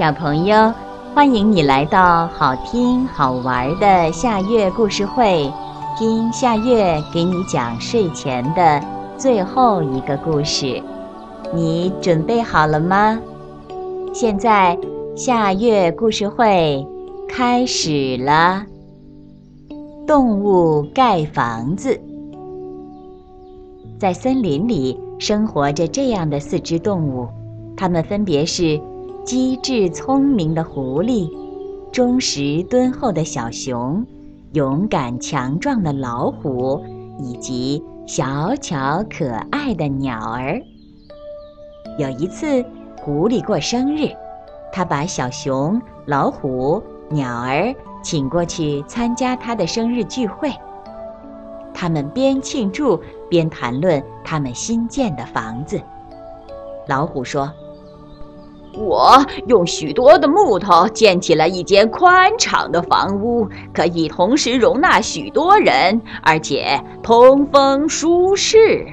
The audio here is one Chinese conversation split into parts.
小朋友，欢迎你来到好听好玩的夏月故事会，听夏月给你讲睡前的最后一个故事。你准备好了吗？现在夏月故事会开始了。动物盖房子，在森林里生活着这样的四只动物，它们分别是。机智聪明的狐狸，忠实敦厚的小熊，勇敢强壮的老虎，以及小巧可爱的鸟儿。有一次，狐狸过生日，他把小熊、老虎、鸟儿请过去参加他的生日聚会。他们边庆祝边谈论他们新建的房子。老虎说。我用许多的木头建起了一间宽敞的房屋，可以同时容纳许多人，而且通风舒适。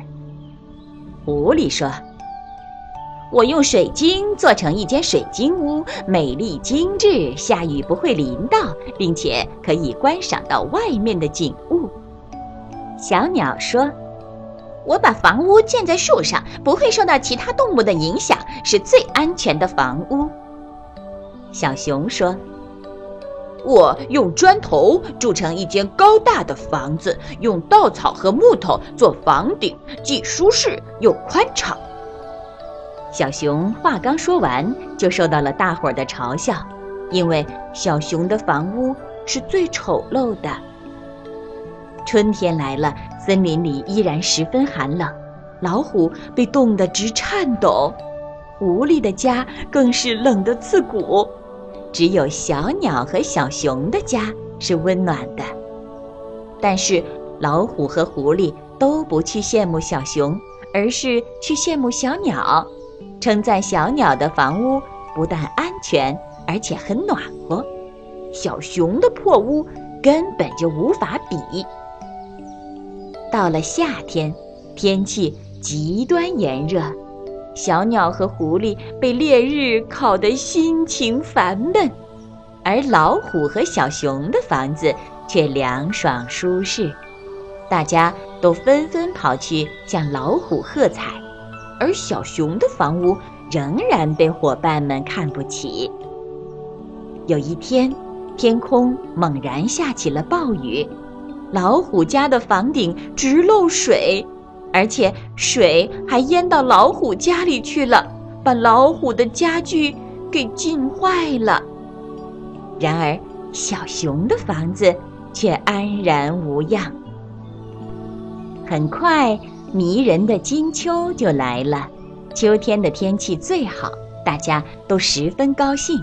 狐狸说：“我用水晶做成一间水晶屋，美丽精致，下雨不会淋到，并且可以观赏到外面的景物。”小鸟说。我把房屋建在树上，不会受到其他动物的影响，是最安全的房屋。小熊说：“我用砖头筑成一间高大的房子，用稻草和木头做房顶，既舒适又宽敞。”小熊话刚说完，就受到了大伙儿的嘲笑，因为小熊的房屋是最丑陋的。春天来了，森林里依然十分寒冷，老虎被冻得直颤抖，狐狸的家更是冷得刺骨，只有小鸟和小熊的家是温暖的。但是老虎和狐狸都不去羡慕小熊，而是去羡慕小鸟，称赞小鸟的房屋不但安全，而且很暖和，小熊的破屋根本就无法比。到了夏天，天气极端炎热，小鸟和狐狸被烈日烤得心情烦闷，而老虎和小熊的房子却凉爽舒适，大家都纷纷跑去向老虎喝彩，而小熊的房屋仍然被伙伴们看不起。有一天，天空猛然下起了暴雨。老虎家的房顶直漏水，而且水还淹到老虎家里去了，把老虎的家具给浸坏了。然而，小熊的房子却安然无恙。很快，迷人的金秋就来了，秋天的天气最好，大家都十分高兴。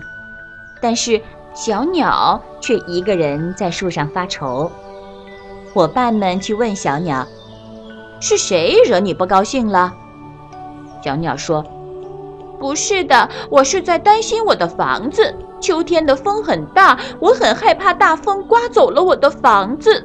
但是，小鸟却一个人在树上发愁。伙伴们去问小鸟：“是谁惹你不高兴了？”小鸟说：“不是的，我是在担心我的房子。秋天的风很大，我很害怕大风刮走了我的房子。”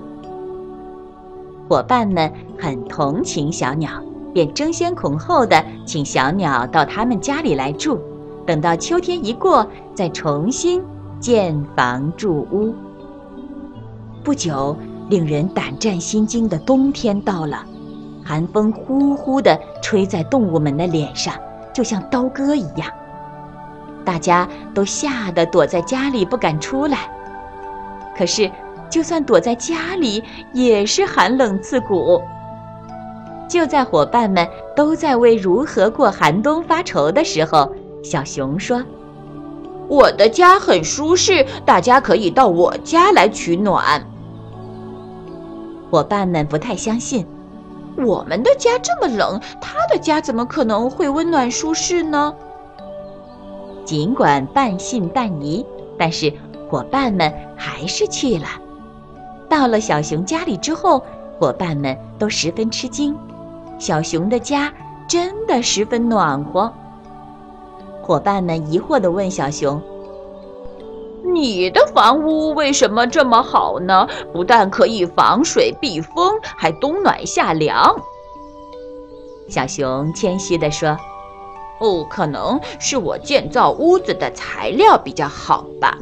伙伴们很同情小鸟，便争先恐后的请小鸟到他们家里来住，等到秋天一过，再重新建房筑屋。不久。令人胆战心惊的冬天到了，寒风呼呼地吹在动物们的脸上，就像刀割一样。大家都吓得躲在家里不敢出来。可是，就算躲在家里，也是寒冷刺骨。就在伙伴们都在为如何过寒冬发愁的时候，小熊说：“我的家很舒适，大家可以到我家来取暖。”伙伴们不太相信，我们的家这么冷，他的家怎么可能会温暖舒适呢？尽管半信半疑，但是伙伴们还是去了。到了小熊家里之后，伙伴们都十分吃惊，小熊的家真的十分暖和。伙伴们疑惑地问小熊。你的房屋为什么这么好呢？不但可以防水避风，还冬暖夏凉。小熊谦虚地说：“哦，可能是我建造屋子的材料比较好吧。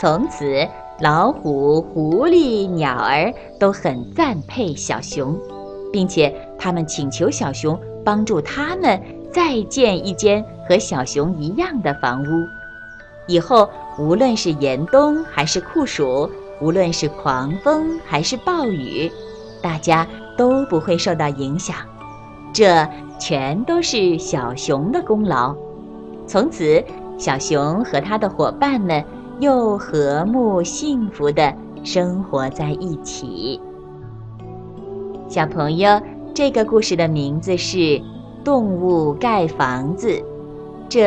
从此，老虎、狐狸、鸟儿都很赞佩小熊，并且他们请求小熊帮助他们再建一间和小熊一样的房屋。以后，无论是严冬还是酷暑，无论是狂风还是暴雨，大家都不会受到影响。这全都是小熊的功劳。从此，小熊和他的伙伴们又和睦幸福的生活在一起。小朋友，这个故事的名字是《动物盖房子》，这